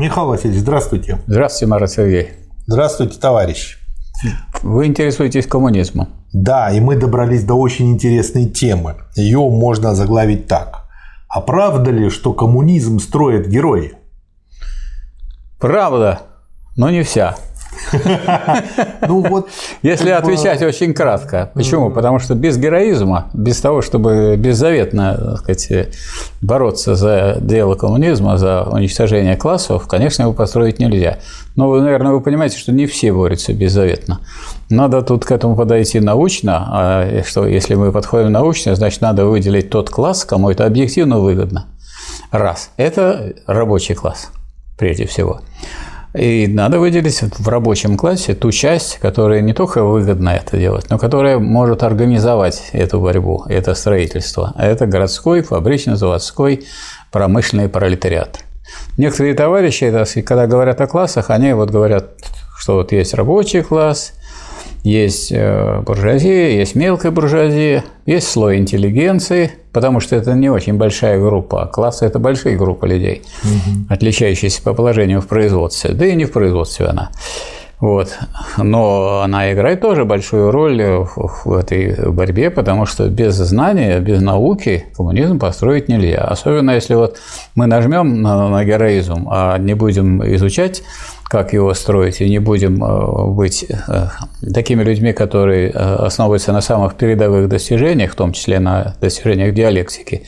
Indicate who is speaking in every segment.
Speaker 1: Михаил Васильевич, здравствуйте.
Speaker 2: Здравствуйте, Марат Сергей.
Speaker 1: Здравствуйте, товарищ.
Speaker 2: Вы интересуетесь коммунизмом.
Speaker 1: Да, и мы добрались до очень интересной темы. Ее можно заглавить так. А правда ли, что коммунизм строят герои?
Speaker 2: Правда, но не вся. Ну вот. Если отвечать очень кратко. Почему? Потому что без героизма, без того, чтобы беззаветно сказать, бороться за дело коммунизма, за уничтожение классов, конечно, его построить нельзя. Но, вы, наверное, вы понимаете, что не все борются беззаветно. Надо тут к этому подойти научно, а что если мы подходим научно, значит, надо выделить тот класс, кому это объективно выгодно. Раз. Это рабочий класс, прежде всего. И надо выделить в рабочем классе ту часть, которая не только выгодно это делать, но которая может организовать эту борьбу, это строительство. А это городской, фабрично-заводской, промышленный пролетариат. Некоторые товарищи, когда говорят о классах, они вот говорят, что вот есть рабочий класс, есть э, буржуазия, есть мелкая буржуазия, есть слой интеллигенции, потому что это не очень большая группа, а классы – это большие группы людей, угу. отличающиеся по положению в производстве, да и не в производстве она. Вот. Но она играет тоже большую роль в этой борьбе, потому что без знания, без науки коммунизм построить нельзя. Особенно если вот мы нажмем на, на героизм, а не будем изучать как его строить, и не будем э, быть э, такими людьми, которые э, основываются на самых передовых достижениях, в том числе на достижениях диалектики,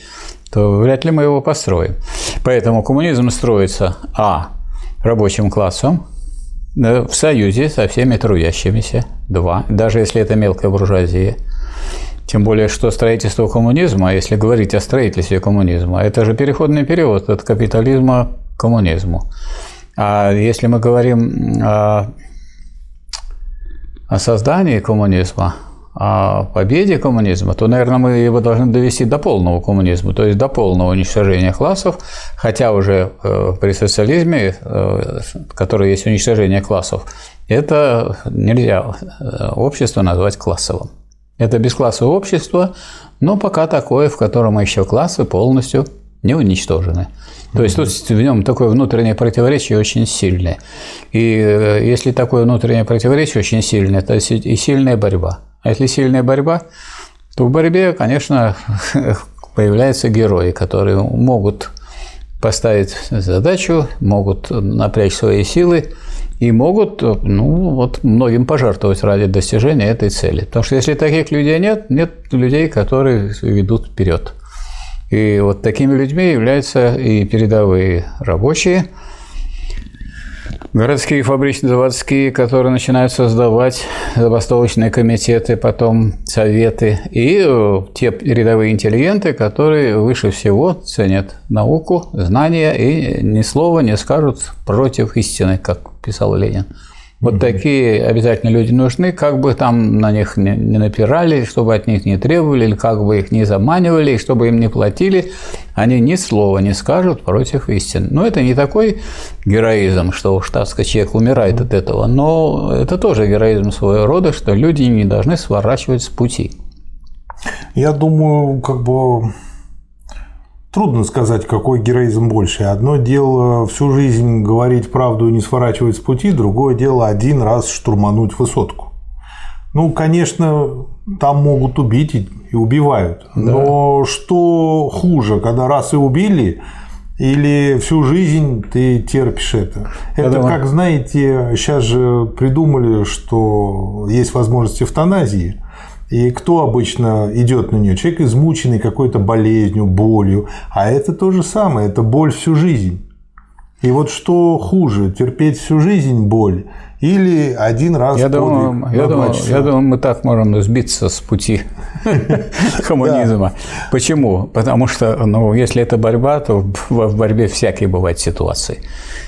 Speaker 2: то вряд ли мы его построим. Поэтому коммунизм строится, а, рабочим классом, в союзе со всеми трудящимися, два, даже если это мелкая буржуазия, тем более, что строительство коммунизма, если говорить о строительстве коммунизма, это же переходный период от капитализма к коммунизму. А если мы говорим о, о создании коммунизма, о победе коммунизма, то, наверное, мы его должны довести до полного коммунизма, то есть до полного уничтожения классов, хотя уже э, при социализме, э, который есть уничтожение классов, это нельзя э, общество назвать классовым. Это бесклассовое общество, но пока такое, в котором еще классы полностью не уничтожены. То есть тут в нем такое внутреннее противоречие очень сильное. И э, если такое внутреннее противоречие очень сильное, то и сильная борьба. А если сильная борьба, то в борьбе, конечно, появляются герои, которые могут поставить задачу, могут напрячь свои силы и могут ну, вот, многим пожертвовать ради достижения этой цели. Потому что если таких людей нет, нет людей, которые ведут вперед. И вот такими людьми являются и передовые рабочие, городские фабрично-заводские, которые начинают создавать забастовочные комитеты, потом советы, и э, те передовые интеллигенты, которые выше всего ценят науку, знания и ни слова не скажут против истины, как писал Ленин. Вот такие обязательно люди нужны, как бы там на них не, не напирали, чтобы от них не требовали, или как бы их не заманивали, и чтобы им не платили, они ни слова не скажут против истины. Но это не такой героизм, что уж, так человек умирает от этого, но это тоже героизм своего рода, что люди не должны сворачивать с пути.
Speaker 1: Я думаю, как бы Трудно сказать, какой героизм больше. Одно дело всю жизнь говорить правду и не сворачивать с пути, другое дело один раз штурмануть высотку. Ну, конечно, там могут убить и убивают. Да. Но что хуже, когда раз и убили, или всю жизнь ты терпишь это. Это думаю... как, знаете, сейчас же придумали, что есть возможность эвтаназии. И кто обычно идет на нее? Человек измученный какой-то болезнью, болью. А это то же самое, это боль всю жизнь. И вот что хуже, терпеть всю жизнь боль или один раз
Speaker 2: я думаю, я думаю, я думаю, мы так можем сбиться с пути коммунизма. Почему? Потому что, ну, если это борьба, то в борьбе всякие бывают ситуации.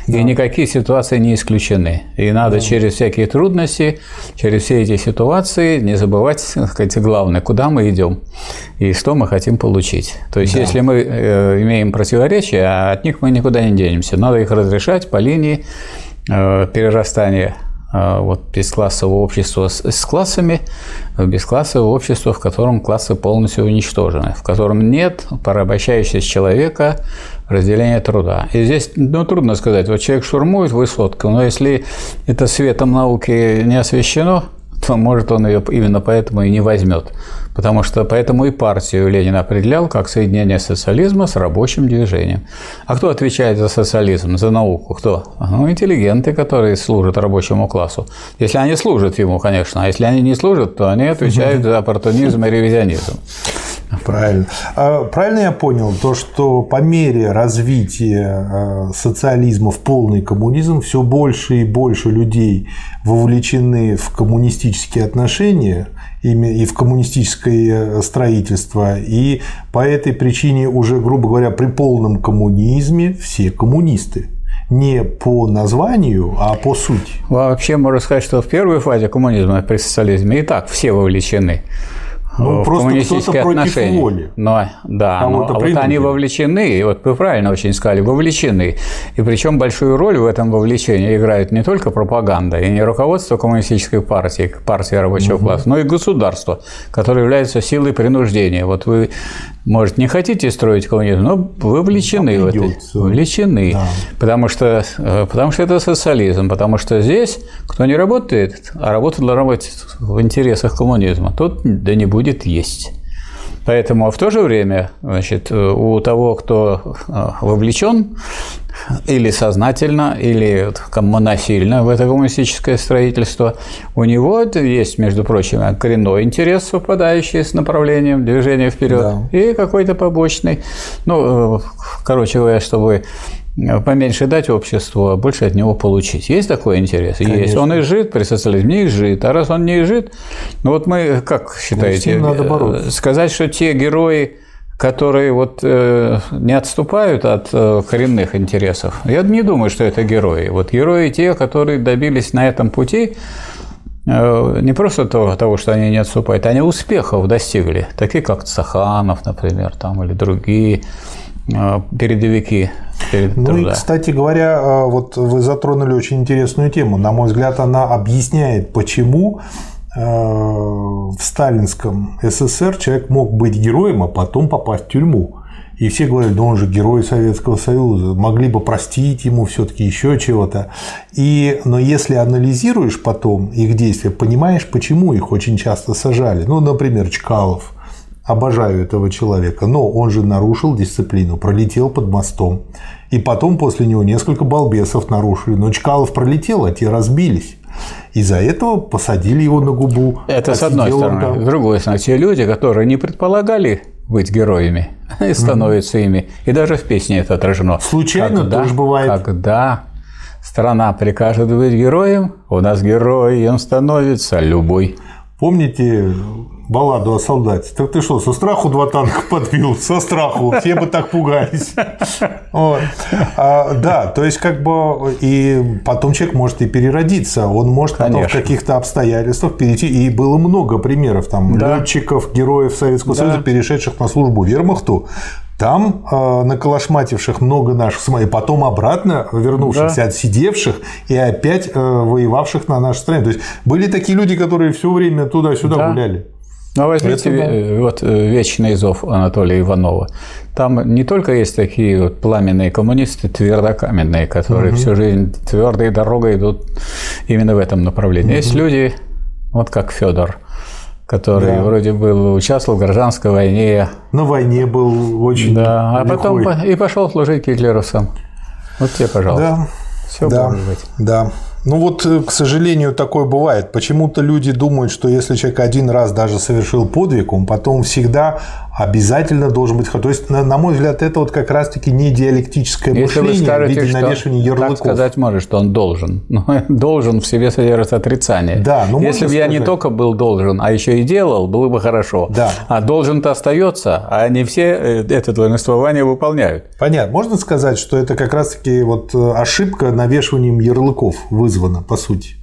Speaker 2: И никакие ситуации не исключены. И надо через всякие трудности, через все эти ситуации не забывать, сказать, главное, куда мы идем и что мы хотим получить. То есть, если мы э, имеем противоречия, а от них мы никуда не денемся. Надо их разрешать по линии э, перерастания вот бесклассового общества с, с классами, бесклассовое общество, в котором классы полностью уничтожены, в котором нет порабощающегося человека, разделение труда. И здесь, ну, трудно сказать, вот человек штурмует высотку, но если это светом науки не освещено, то, может, он ее именно поэтому и не возьмет. Потому что поэтому и партию Ленин определял как соединение социализма с рабочим движением. А кто отвечает за социализм, за науку? Кто? Ну, интеллигенты, которые служат рабочему классу. Если они служат ему, конечно. А если они не служат, то они отвечают за оппортунизм и ревизионизм.
Speaker 1: Правильно. А, правильно я понял то, что по мере развития а, социализма в полный коммунизм все больше и больше людей вовлечены в коммунистические отношения и в коммунистическое строительство, и по этой причине уже, грубо говоря, при полном коммунизме все коммунисты не по названию, а по сути.
Speaker 2: Вообще можно сказать, что в первой фазе коммунизма при социализме и так все вовлечены ну, просто коммунистические отношения. воли. Но, да, а но вот они вовлечены, и вот вы правильно очень сказали, вовлечены. И причем большую роль в этом вовлечении играет не только пропаганда и не руководство коммунистической партии, партии рабочего угу. класса, но и государство, которое является силой принуждения. Вот вы может, не хотите строить коммунизм, но вовлечены в это. Вовлечены. Да. Потому, что, э, потому что это социализм. Потому что здесь, кто не работает, а работа должна быть в интересах коммунизма, тот да не будет есть. Поэтому в то же время значит, у того, кто э, вовлечен или сознательно, или насильно в это коммунистическое строительство, у него есть, между прочим, коренной интерес, совпадающий с направлением движения вперед, да. и какой-то побочный. Ну, э, короче говоря, чтобы поменьше дать обществу, а больше от него получить. Есть такой интерес? Конечно. Есть. Он и жит при социализме, и жит. А раз он не жит, ну вот мы, как считаете,
Speaker 1: надо бороться.
Speaker 2: сказать, что те герои, которые вот э, не отступают от э, коренных интересов, я не думаю, что это герои. Вот герои те, которые добились на этом пути э, не просто того, того, что они не отступают, они успехов достигли, такие как Цаханов, например, там, или другие передовики
Speaker 1: ну труда. и, кстати говоря, а, вот вы затронули очень интересную тему. На мой взгляд, она объясняет, почему а, в сталинском СССР человек мог быть героем, а потом попасть в тюрьму. И все говорят, да он же герой Советского Союза, могли бы простить ему все-таки еще чего-то. И, но если анализируешь потом их действия, понимаешь, почему их очень часто сажали. Ну, например, Чкалов обожаю этого человека, но он же нарушил дисциплину, пролетел под мостом. И потом после него несколько балбесов нарушили. Но Чкалов пролетел, а те разбились. Из-за этого посадили его на губу.
Speaker 2: Это с одной стороны. Там. С другой стороны, те люди, которые не предполагали быть героями, и становятся mm-hmm. ими. И даже в песне это отражено.
Speaker 1: Случайно когда, тоже бывает.
Speaker 2: Когда страна прикажет быть героем, у нас героем становится любой.
Speaker 1: Помните балладу о солдате. Так ты что, со страху два танка подбил? Со страху. Все бы так пугались. Вот. А, да, то есть как бы и потом человек может и переродиться. Он может потом в каких-то обстоятельствах перейти. И было много примеров там да. летчиков, героев Советского да. Союза, перешедших на службу вермахту, там э, наколошмативших много наших и потом обратно вернувшихся, да. отсидевших и опять э, воевавших на нашей стране. То есть были такие люди, которые все время туда-сюда да. гуляли.
Speaker 2: Ну, возьмите Это, да. вот э, «Вечный зов» Анатолия Иванова. Там не только есть такие вот пламенные коммунисты, твердокаменные, которые угу. всю жизнь твердой дорогой идут именно в этом направлении. Угу. Есть люди, вот как Федор, который да. вроде был участвовал в гражданской войне.
Speaker 1: На войне был очень.
Speaker 2: Да, а потом и пошел служить гитлеровцам. Вот тебе, пожалуйста.
Speaker 1: Да. Все да, может быть. Да. Ну вот, э, к сожалению, такое бывает. Почему-то люди думают, что если человек один раз даже совершил подвиг, он потом всегда обязательно должен быть... То есть, на, на мой взгляд, это вот как раз-таки не диалектическое Если мышление вы скажете, в виде навешивания ярлыков.
Speaker 2: Так сказать может, что он должен. Но должен в себе содержит отрицание. Да, ну, Если бы я не только был должен, а еще и делал, было бы хорошо. Да. А должен-то остается, а не все э, это долженствование выполняют.
Speaker 1: Понятно. Можно сказать, что это как раз-таки вот э, ошибка навешиванием ярлыков вызвана, по сути?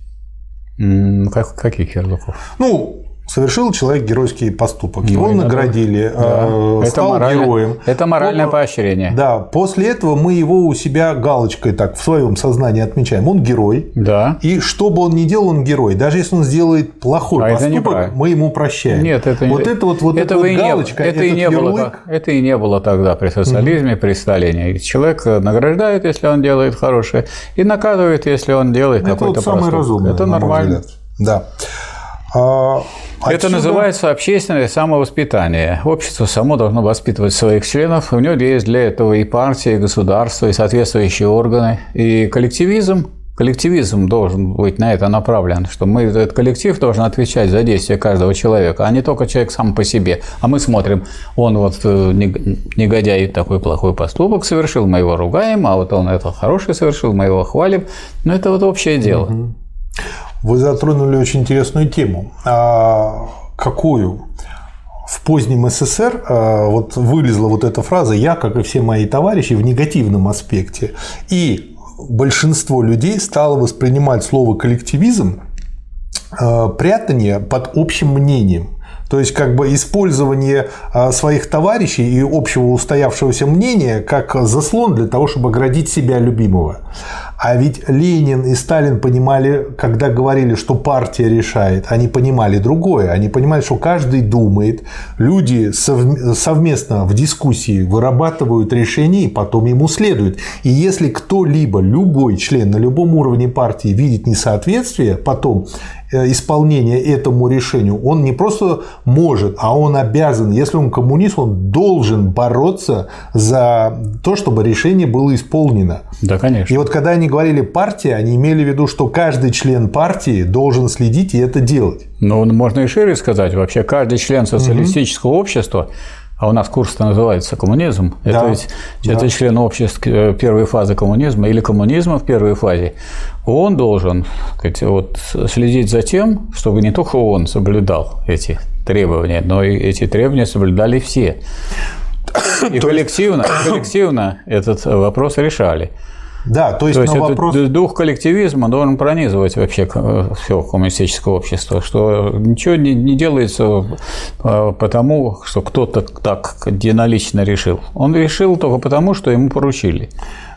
Speaker 2: Как, каких ярлыков?
Speaker 1: Ну, совершил человек геройский поступок. Его
Speaker 2: Ну,
Speaker 1: наградили,
Speaker 2: да.
Speaker 1: э,
Speaker 2: Это
Speaker 1: стал
Speaker 2: моральное-
Speaker 1: героем.
Speaker 2: Это моральное
Speaker 1: Он-
Speaker 2: поощрение.
Speaker 1: Да, после этого мы его у себя галочкой так в своем сознании отмечаем. Он герой.
Speaker 2: Да.
Speaker 1: И что бы он ни делал, он герой. Даже если он сделает плохой
Speaker 2: А это
Speaker 1: поступок, мы ему прощаем.
Speaker 2: Нет, это
Speaker 1: вот это вот, вот эта
Speaker 2: этого
Speaker 1: вот
Speaker 2: и не было.
Speaker 1: галочка,
Speaker 2: это и не было,
Speaker 1: ярлык,
Speaker 2: так- это и не было тогда при социализме, при Сталине. Человек награждает, если он делает хорошее, и наказывает, если он делает
Speaker 1: это
Speaker 2: какой-то
Speaker 1: вот самое
Speaker 2: проступок.
Speaker 1: разумное.
Speaker 2: Это нормально.
Speaker 1: Да. А,
Speaker 2: Это
Speaker 1: отсюда-
Speaker 2: называется общественное самовоспитание. Общество само должно воспитывать своих членов. У него есть для этого и партия, и государство, и соответствующие органы. И коллективизм Коллективизм должен быть на это направлен, что мы, этот коллектив должен отвечать за действия каждого человека, а не только человек сам по себе. А мы смотрим, он вот э, нег- негодяй такой плохой поступок совершил, мы его ругаем, а вот он это хороший совершил, мы его хвалим. Но это вот общее дело.
Speaker 1: Вы затронули очень интересную тему. А какую? В позднем СССР а, вот вылезла вот эта фраза «я, как и все мои товарищи» в негативном аспекте. И большинство людей стало воспринимать слово «коллективизм» а, прятание под общим мнением. То есть, как бы использование а, своих товарищей и общего устоявшегося мнения как заслон для того, чтобы оградить себя любимого. А ведь Ленин и Сталин понимали, когда говорили, что партия решает, они понимали другое. Они понимали, что каждый думает, люди совм- совместно в дискуссии вырабатывают решения и потом ему следуют. И если кто-либо, любой член на любом уровне партии видит несоответствие, потом исполнения этому решению, он не просто может, а он обязан, если он коммунист, он должен бороться за то, чтобы решение было исполнено.
Speaker 2: Да, конечно.
Speaker 1: И вот когда они говорили партия, они имели в виду, что каждый член партии должен следить и это делать.
Speaker 2: Ну, можно и шире сказать. Вообще, каждый член социалистического общества, а у нас курс-то называется коммунизм,
Speaker 1: Да,
Speaker 2: это ведь
Speaker 1: да.
Speaker 2: это член общества э, первой фазы коммунизма или коммунизма в первой фазе, он должен сказать, вот, следить за тем, чтобы не только он соблюдал эти требования, но и эти требования соблюдали все. И коллективно, коллективно этот вопрос решали.
Speaker 1: Да, то есть,
Speaker 2: То есть
Speaker 1: вопрос...
Speaker 2: дух коллективизма должен пронизывать вообще все коммунистическое общество, что ничего не, не делается э, потому, что кто-то так единолично решил. Он решил только потому, что ему поручили.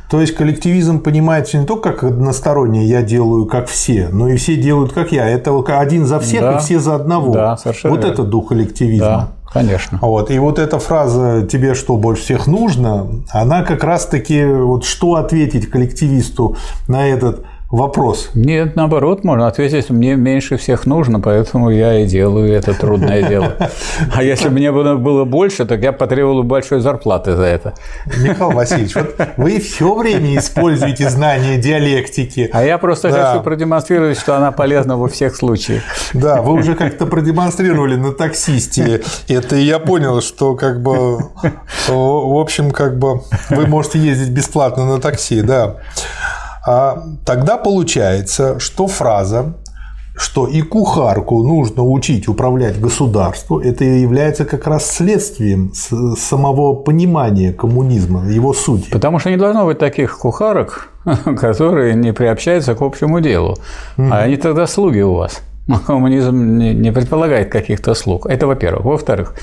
Speaker 1: То есть коллективизм понимается не только как одностороннее «я делаю как все», но и все делают как я. Это один за всех
Speaker 2: Да.
Speaker 1: и все за одного.
Speaker 2: Да, совершенно
Speaker 1: Вот
Speaker 2: верно.
Speaker 1: это дух коллективизма.
Speaker 2: Да, конечно.
Speaker 1: Вот. И вот эта фраза «тебе что больше всех нужно», она как раз-таки вот что ответить коллективисту на этот вопрос.
Speaker 2: Нет, наоборот, можно ответить, мне меньше всех нужно, поэтому я и делаю это трудное дело. А если бы мне было больше, так я потребовал бы большой зарплаты за это.
Speaker 1: Михаил Васильевич, вот вы все время используете знания диалектики.
Speaker 2: А я просто
Speaker 1: Да.
Speaker 2: хочу продемонстрировать, что она полезна во всех случаях.
Speaker 1: Да, вы уже как-то продемонстрировали на таксисте это, и я понял, что как бы, в общем, как бы вы можете ездить бесплатно на такси, да. А тогда получается, что фраза что и кухарку нужно учить управлять государством, это и является как раз следствием самого понимания коммунизма, его сути.
Speaker 2: Потому что не должно быть таких кухарок, которые не приобщаются к общему делу. А они тогда слуги у вас. Коммунизм не не предполагает каких-то слуг. Это во-первых. Во-вторых,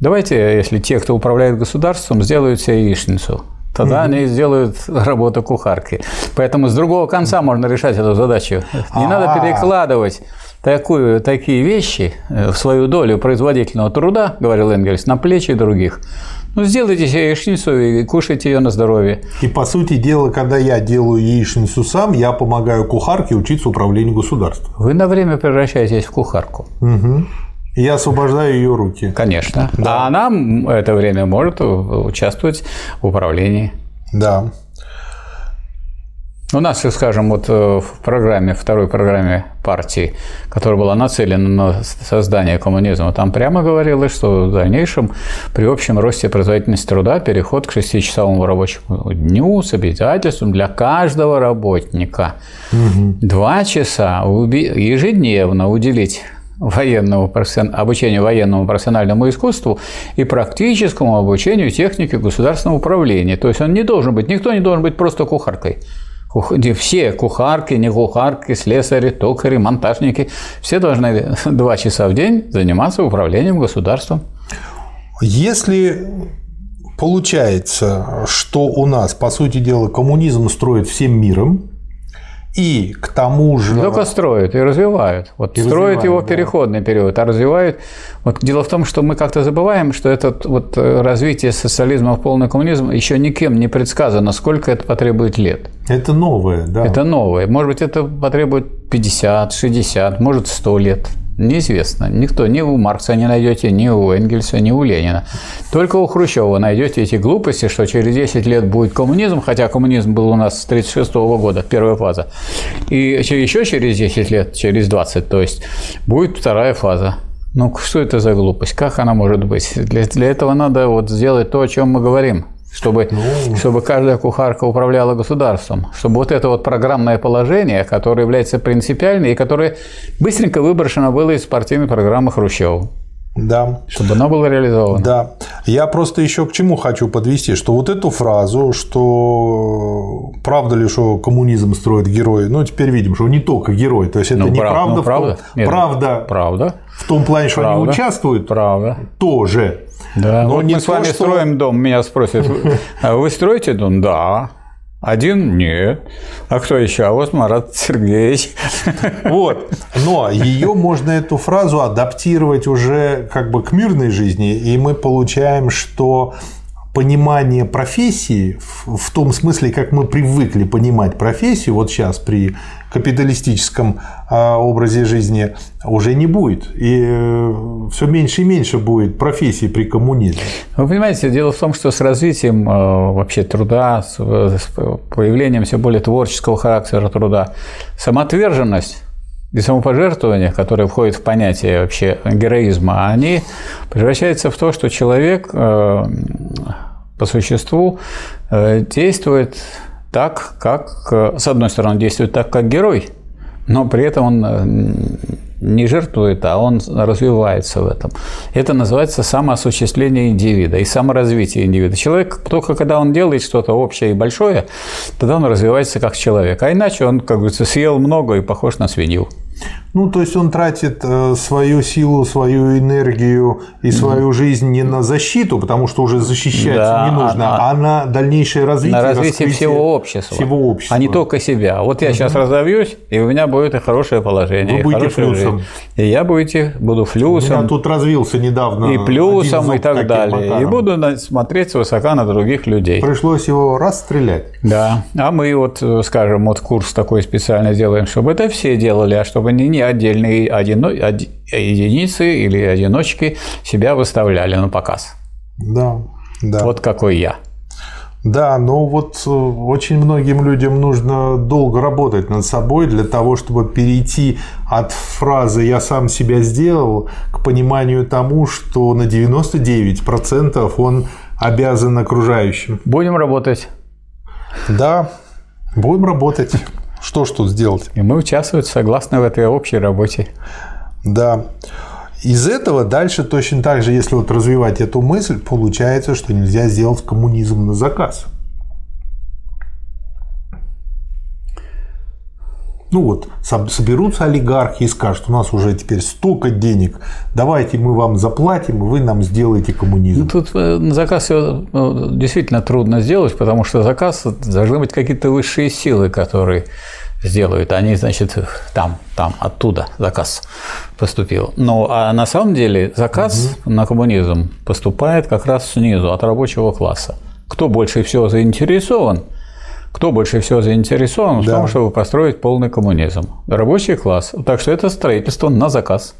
Speaker 2: давайте, если те, кто управляет государством, сделают себе яичницу, тогда они сделают работу кухарки. Поэтому с другого конца можно решать эту задачу. Не надо
Speaker 1: А.
Speaker 2: перекладывать такую, такие вещи э, в свою долю производительного труда, говорил Энгельс, на плечи других. Ну, сделайте себе яичницу и кушайте ее на здоровье.
Speaker 1: И по сути дела, когда я делаю яичницу сам, я помогаю кухарке учиться управлению государством.
Speaker 2: Вы на время превращаетесь в кухарку.
Speaker 1: Мгм. И я освобождаю ее руки.
Speaker 2: Конечно. А она это время может участвовать в управлении.
Speaker 1: Да.
Speaker 2: У нас, скажем, вот э, в программе, второй программе партии, которая была нацелена на создание коммунизма, там прямо говорилось, что в дальнейшем при общем росте производительности труда переход к шестичасовому рабочему дню с обязательством для каждого работника два часа ежедневно уделить профессион- обучению военному профессиональному искусству и практическому обучению технике государственного управления. То есть он не должен быть, никто не должен быть просто кухаркой. Все кухарки, не кухарки, слесари, токари, монтажники, все должны два часа в день заниматься управлением государством.
Speaker 1: Если получается, что у нас, по сути дела, коммунизм строит всем миром, и к тому же...
Speaker 2: Только строят и развивают. Вот и строят его в да. переходный период, а развивают... Вот дело в том, что мы как-то забываем, что это вот э, развитие социализма в полный коммунизм еще никем не предсказано, сколько это потребует лет.
Speaker 1: Это новое, да.
Speaker 2: Это новое. Может быть, это потребует 50, 60, может, 100 лет. Неизвестно. Никто, ни у Маркса не найдете, ни у Энгельса, ни у Ленина. Только у Хрущева найдете эти глупости, что через 10 лет будет коммунизм, хотя коммунизм был у нас с 1936 года, первая фаза. И еще через 10 лет, через 20, то есть, будет вторая фаза. Ну, что это за глупость? Как она может быть? Для, для этого надо вот сделать то, о чем мы говорим чтобы, ну... чтобы каждая кухарка управляла государством, чтобы вот это вот программное положение, которое является принципиальным и которое быстренько выброшено было из партийной программы Хрущева.
Speaker 1: Да.
Speaker 2: Чтобы она была реализована.
Speaker 1: Да. Я просто еще к чему хочу подвести, что вот эту фразу, что правда ли, что коммунизм строит герои, ну, теперь видим, что не только герой, то есть это ну, не прав, правда, ну,
Speaker 2: правда,
Speaker 1: в том, правда,
Speaker 2: правда,
Speaker 1: в том плане, что правда, они участвуют,
Speaker 2: правда.
Speaker 1: тоже.
Speaker 2: Да, но вот не мы с вами что... строим дом, меня спросят, а вы строите дом? Да. Один? Нет. А кто еще? А вот Марат Сергеевич.
Speaker 1: Вот. Но ее можно, эту фразу, адаптировать уже как бы к мирной жизни, и мы получаем, что понимание профессии в том смысле, как мы привыкли понимать профессию, вот сейчас при капиталистическом а, образе жизни уже не будет. И э, все меньше и меньше будет профессий при коммунизме.
Speaker 2: Вы понимаете, дело в том, что с развитием э, вообще труда, с появлением все более творческого характера труда, самоотверженность и самопожертвование, которое входит в понятие вообще героизма, они превращаются в то, что человек э, по существу действует так, как, э, с одной стороны, действует так, как герой, но при этом он э, не жертвует, а он развивается в этом. Это называется самоосуществление индивида и саморазвитие индивида. Человек, только когда он делает что-то общее и большое, тогда он развивается как человек. А иначе он, как говорится, съел много и похож на свинью.
Speaker 1: Ну, то есть он тратит э, свою силу, свою энергию и свою жизнь не на защиту, потому что уже защищать да, не нужно, а, а на дальнейшее развитие.
Speaker 2: На развитие всего общества. Всего общества. А не только себя. Вот я угу. сейчас разовьюсь, и у меня будет и хорошее положение.
Speaker 1: Вы будете флюсом. Жизнь.
Speaker 2: И я будете, буду флюсом.
Speaker 1: Я тут развился недавно.
Speaker 2: И плюсом, и так далее. Макаром. И буду смотреть свысока на других людей.
Speaker 1: Пришлось его расстрелять.
Speaker 2: Да. А мы вот, э, скажем, вот курс такой специально делаем, чтобы это все делали, а чтобы не, не отдельные одино... единицы или одиночки себя выставляли на показ.
Speaker 1: Да, да.
Speaker 2: Вот какой я.
Speaker 1: Да, но вот э, очень многим людям нужно долго работать над собой для того, чтобы перейти от фразы «я сам себя сделал» к пониманию тому, что на 99% он обязан окружающим.
Speaker 2: Будем работать.
Speaker 1: Да, будем работать. Что ж тут сделать?
Speaker 2: И мы участвуем согласно в этой общей работе.
Speaker 1: Да. Из этого дальше точно так же, если вот развивать эту мысль, получается, что нельзя сделать коммунизм на заказ. Ну вот, соберутся олигархи и скажут, у нас уже теперь столько денег, давайте мы вам заплатим, и вы нам сделаете коммунизм.
Speaker 2: Ну, тут э, заказ ну, действительно трудно сделать, потому что заказ должны быть какие-то высшие силы, которые сделают. Они, значит, там, там, оттуда заказ поступил. Но а на самом деле заказ угу. на коммунизм поступает как раз снизу, от рабочего класса. Кто больше всего заинтересован – кто больше всего заинтересован да. в том, чтобы построить полный коммунизм? Рабочий класс. Так что это строительство на заказ.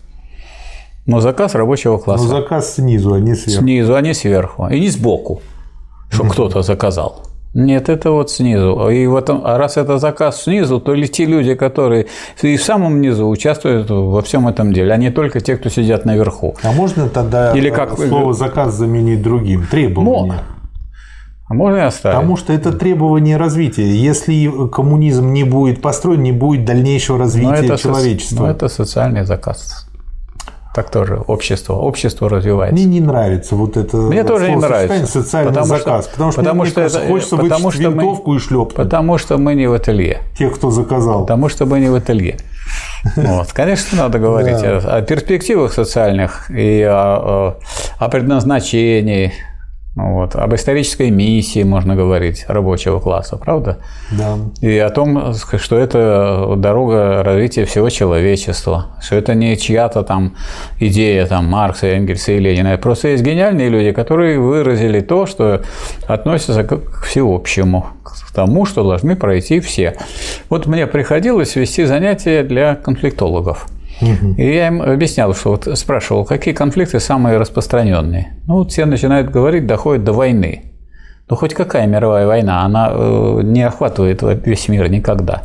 Speaker 2: Но заказ рабочего класса.
Speaker 1: Но заказ снизу, а не сверху.
Speaker 2: Снизу, а не сверху. И не сбоку, что кто-то заказал. Нет, это вот снизу. И вот, а раз это заказ снизу, то ли те люди, которые и в самом низу участвуют во всем этом деле, а не только те, кто сидят наверху.
Speaker 1: А можно тогда Или как... слово заказ заменить другим? Требование.
Speaker 2: А можно и оставить?
Speaker 1: Потому что это требование развития. Если коммунизм не будет построен, не будет дальнейшего развития но это человечества.
Speaker 2: Но это социальный заказ. так тоже общество, общество развивается.
Speaker 1: Мне не нравится вот это
Speaker 2: Мне тоже не нравится.
Speaker 1: социальный потому заказ,
Speaker 2: что,
Speaker 1: потому что,
Speaker 2: потому
Speaker 1: мне,
Speaker 2: что
Speaker 1: кажется,
Speaker 2: это,
Speaker 1: хочется потому что винтовку
Speaker 2: мы,
Speaker 1: и шлепнуть.
Speaker 2: Потому что мы не в ателье.
Speaker 1: Тех, кто заказал.
Speaker 2: Потому что мы не в ателье. Вот. Конечно, надо говорить да. о, о перспективах социальных и о, о предназначении, вот. Об исторической миссии можно говорить рабочего класса, правда?
Speaker 1: Да.
Speaker 2: И о том, что это дорога развития всего человечества, что это не чья-то там идея там, Маркса, Энгельса и Ленина. Просто есть гениальные люди, которые выразили то, что относится к всеобщему, к тому, что должны пройти все. Вот мне приходилось вести занятия для конфликтологов – и я им объяснял, что вот спрашивал, какие конфликты самые распространенные. Ну, вот все начинают говорить, доходит до войны. Ну, хоть какая мировая война, она э, не охватывает весь мир никогда.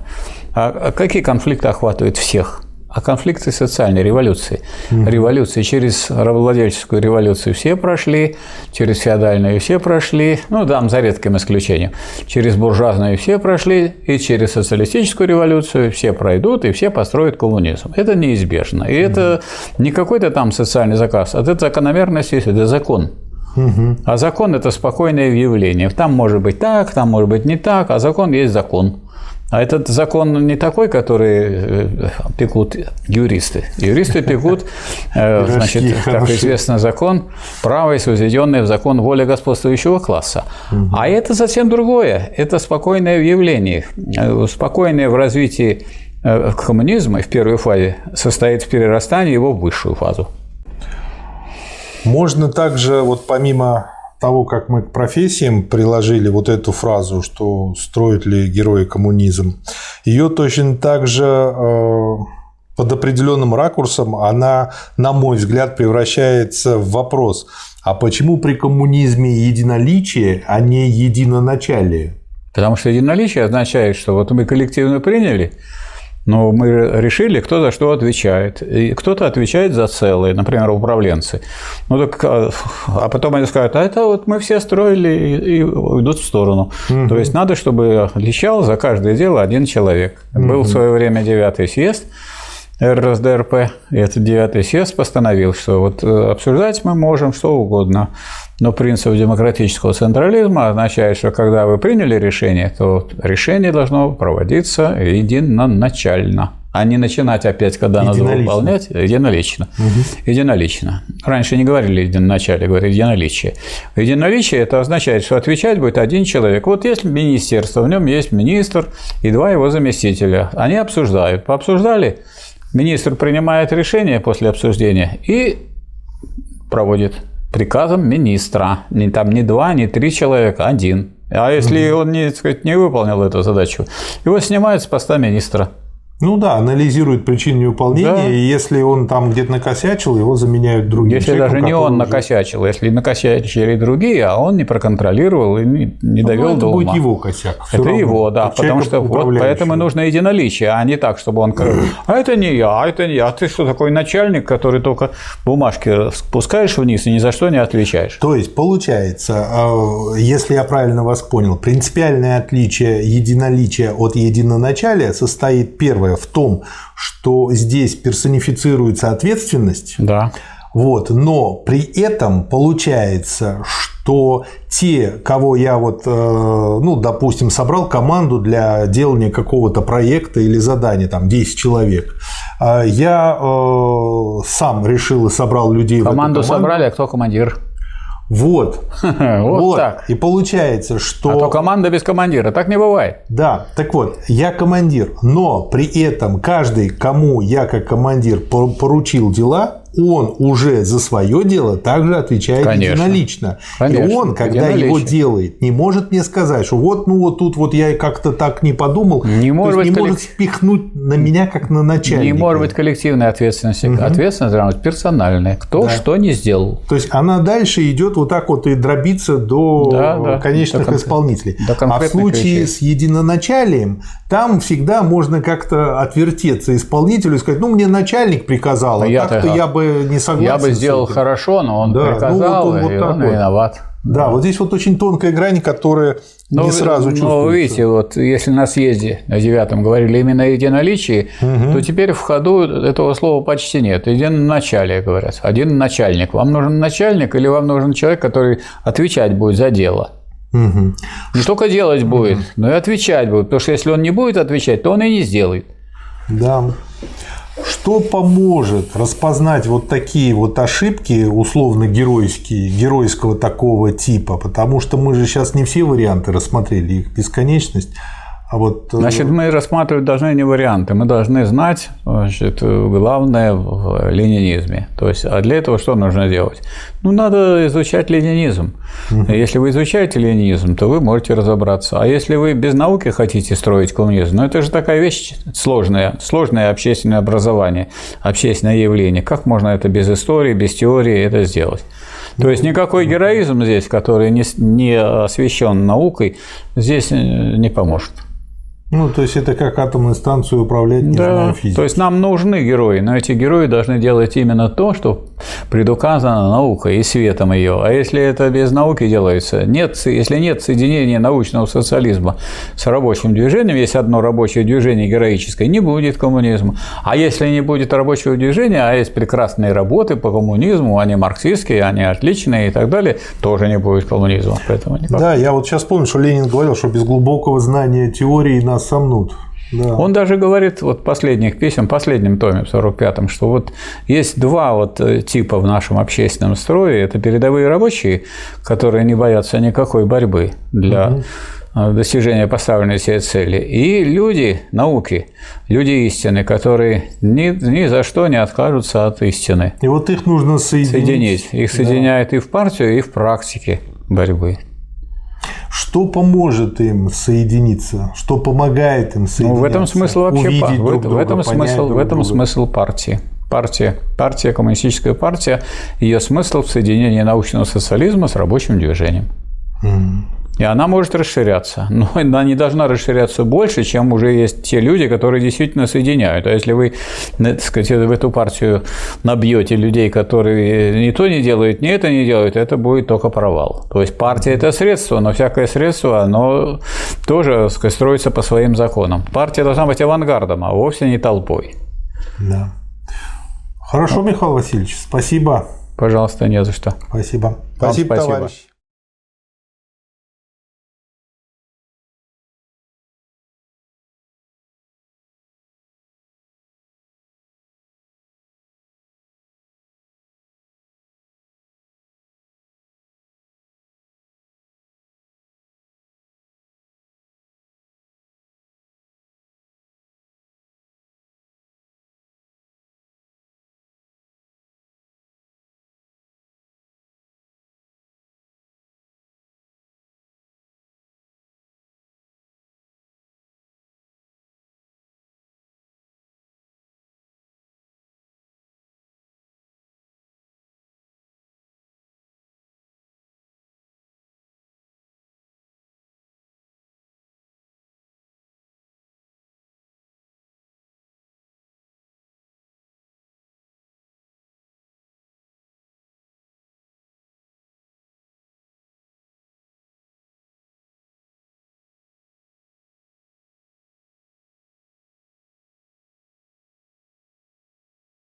Speaker 2: А какие конфликты охватывают всех? А конфликты социальной революции. Революции через рабовладельческую революцию все прошли, через феодальную все прошли, ну, там за редким исключением, через буржуазную все прошли, и через социалистическую революцию все пройдут, и все построят коммунизм. Это неизбежно. И это не какой-то там социальный заказ, а это закономерность есть, это закон. Угу. А закон – это спокойное явление. Там может быть так, там может быть не так, а закон есть закон. А этот закон не такой, который э, пекут юристы. Юристы пекут, э, значит, как известно, закон, право есть возведенное в закон воля господствующего класса. А это совсем другое. Это спокойное явление, э, спокойное в развитии коммунизма в первой фазе состоит в перерастании его в высшую фазу.
Speaker 1: Можно также, вот помимо того, как мы к профессиям приложили вот эту фразу, что строят ли герои коммунизм, ее точно так же э, под определенным ракурсом она, на мой взгляд, превращается в вопрос, а почему при коммунизме единоличие, а не единоначалие?
Speaker 2: Потому что единоличие означает, что вот мы коллективно приняли, но мы решили, кто за что отвечает. И кто-то отвечает за целое, например, управленцы. Ну так, а, а потом они скажут, а это вот мы все строили и, уйдут в сторону. Угу. То есть надо, чтобы отличал за каждое дело один человек. Угу. Был в свое время девятый съезд РСДРП, этот девятый съезд постановил, что вот э, обсуждать мы можем что угодно. Но принцип демократического централизма означает, что когда вы приняли решение, то решение должно проводиться единоначально а не начинать опять, когда надо выполнять, единолично. Угу. Единолично. Раньше не говорили единоначалие, говорили единоличие. Единоличие – это означает, что отвечать будет один человек. Вот есть министерство, в нем есть министр и два его заместителя. Они обсуждают. Пообсуждали, министр принимает решение после обсуждения и проводит приказом министра. Не, там не два, не три человека, один. А если угу. он не, сказать, не выполнил эту задачу, его снимают с поста министра.
Speaker 1: Ну да, анализирует причину невыполнения, да. и если он там где-то накосячил, его заменяют другим
Speaker 2: Если даже не он уже... накосячил, если накосячили другие, а он не проконтролировал и не, не ну, довел
Speaker 1: это
Speaker 2: до
Speaker 1: ума. будет его косяк.
Speaker 2: Это равно. его, да, это потому что вот поэтому нужно единоличие, а не так, чтобы он а это не я, а это не я, а ты что такой начальник, который только бумажки спускаешь вниз и ни за что не отвечаешь.
Speaker 1: То есть получается, а, если я правильно вас понял, принципиальное отличие единоличия от единоначалия состоит первое в том, что здесь персонифицируется ответственность.
Speaker 2: Да.
Speaker 1: Вот, но при этом получается, что те, кого я вот, э, ну, допустим, собрал команду для делания какого-то проекта или задания, там, 10 человек, э, я э, сам решил и собрал людей
Speaker 2: команду в эту команду. собрали, а кто командир?
Speaker 1: Вот. вот, вот так. И получается, что...
Speaker 2: А то команда без командира. Так не бывает.
Speaker 1: Да. Так вот, я командир, но при этом каждый, кому я как командир поручил дела, он уже за свое дело также отвечает Конечно. единолично. Конечно. И он, когда его делает, не может мне сказать, что вот, ну вот тут вот я как-то так не подумал,
Speaker 2: не может,
Speaker 1: быть
Speaker 2: не
Speaker 1: коллек... может спихнуть на меня как на начальника.
Speaker 2: Не может быть коллективной ответственности. Угу. Ответственность должна быть персональная. Кто да. что не сделал.
Speaker 1: То есть она дальше идет вот так вот и дробится до да, да, конечных до исполнителей. До а в случае вещей. с единоначалием там всегда можно как-то отвертеться исполнителю и сказать, ну мне начальник приказал, а, а так-то я бы не согласен.
Speaker 2: Я бы сделал хорошо, но он да. приказал, ну, вот он, вот и он виноват.
Speaker 1: Да, вот здесь вот очень тонкая грань, которая
Speaker 2: но, не сразу чувствуется. Но видите, вот если на съезде на девятом говорили именно о единоличии, угу. то теперь в ходу этого слова почти нет. Единоначалие, говорят. Один начальник. Вам нужен начальник или вам нужен человек, который отвечать будет за дело? Угу. Не только делать будет, угу. но и отвечать будет. Потому что если он не будет отвечать, то он и не сделает.
Speaker 1: Да. Что поможет распознать вот такие вот ошибки условно-геройские, геройского такого типа? Потому что мы же сейчас не все варианты рассмотрели, их бесконечность.
Speaker 2: А вот... Э, значит, мы рассматривать должны не варианты, мы должны знать значит, главное в ленинизме. То есть, а для этого что нужно делать? Ну, надо изучать ленинизм. Если вы изучаете ленинизм, то вы можете разобраться. А если вы без науки хотите строить коммунизм, ну, это же такая вещь сложная, сложное общественное образование, общественное явление. Как можно это без истории, без теории это сделать? То есть никакой героизм здесь, который не, не освещен наукой, здесь э, не поможет.
Speaker 1: Ну, то есть это как атомную станцию управлять, не да, знаю, физикой.
Speaker 2: То есть нам нужны герои, но эти герои должны делать именно то, что предуказано наукой и светом ее. А если это без науки делается, нет, если нет соединения научного социализма с рабочим движением, есть одно рабочее движение героическое, не будет коммунизма. А если не будет рабочего движения, а есть прекрасные работы по коммунизму, они марксистские, они отличные и так далее, тоже не будет коммунизма.
Speaker 1: Поэтому никак. Да, я вот сейчас помню, что Ленин говорил, что без глубокого знания теории нас сомнут.
Speaker 2: Да. Он даже говорит вот последних писем, последнем томе, в 45-м, что вот есть два вот э, типа в нашем общественном строе. Это передовые рабочие, которые не боятся никакой борьбы для угу. достижения поставленной себе цели. И люди науки, люди истины, которые ни, ни за что не откажутся от истины.
Speaker 1: И вот их нужно соединить.
Speaker 2: Соединить. Их да. соединяют и в партию, и в практике борьбы.
Speaker 1: Что поможет им соединиться? Что помогает им соединиться?
Speaker 2: Ну, в этом смысл вообще Увидеть в, друг друга, в этом смысл, друг в этом друга. смысл партии. Партия, партия, коммунистическая партия, ее смысл в соединении научного социализма с рабочим движением. Mm. И она может расширяться, но она не должна расширяться больше, чем уже есть те люди, которые действительно соединяют. А если вы, так сказать, в эту партию набьете людей, которые ни то не делают, ни это не делают, это будет только провал. То есть партия – это средство, но всякое средство, оно тоже, так сказать, строится по своим законам. Партия должна быть авангардом, а вовсе не толпой.
Speaker 1: Да. Хорошо, Михаил Васильевич, спасибо.
Speaker 2: Пожалуйста, не за что.
Speaker 1: Спасибо. Спасибо, спасибо. товарищ.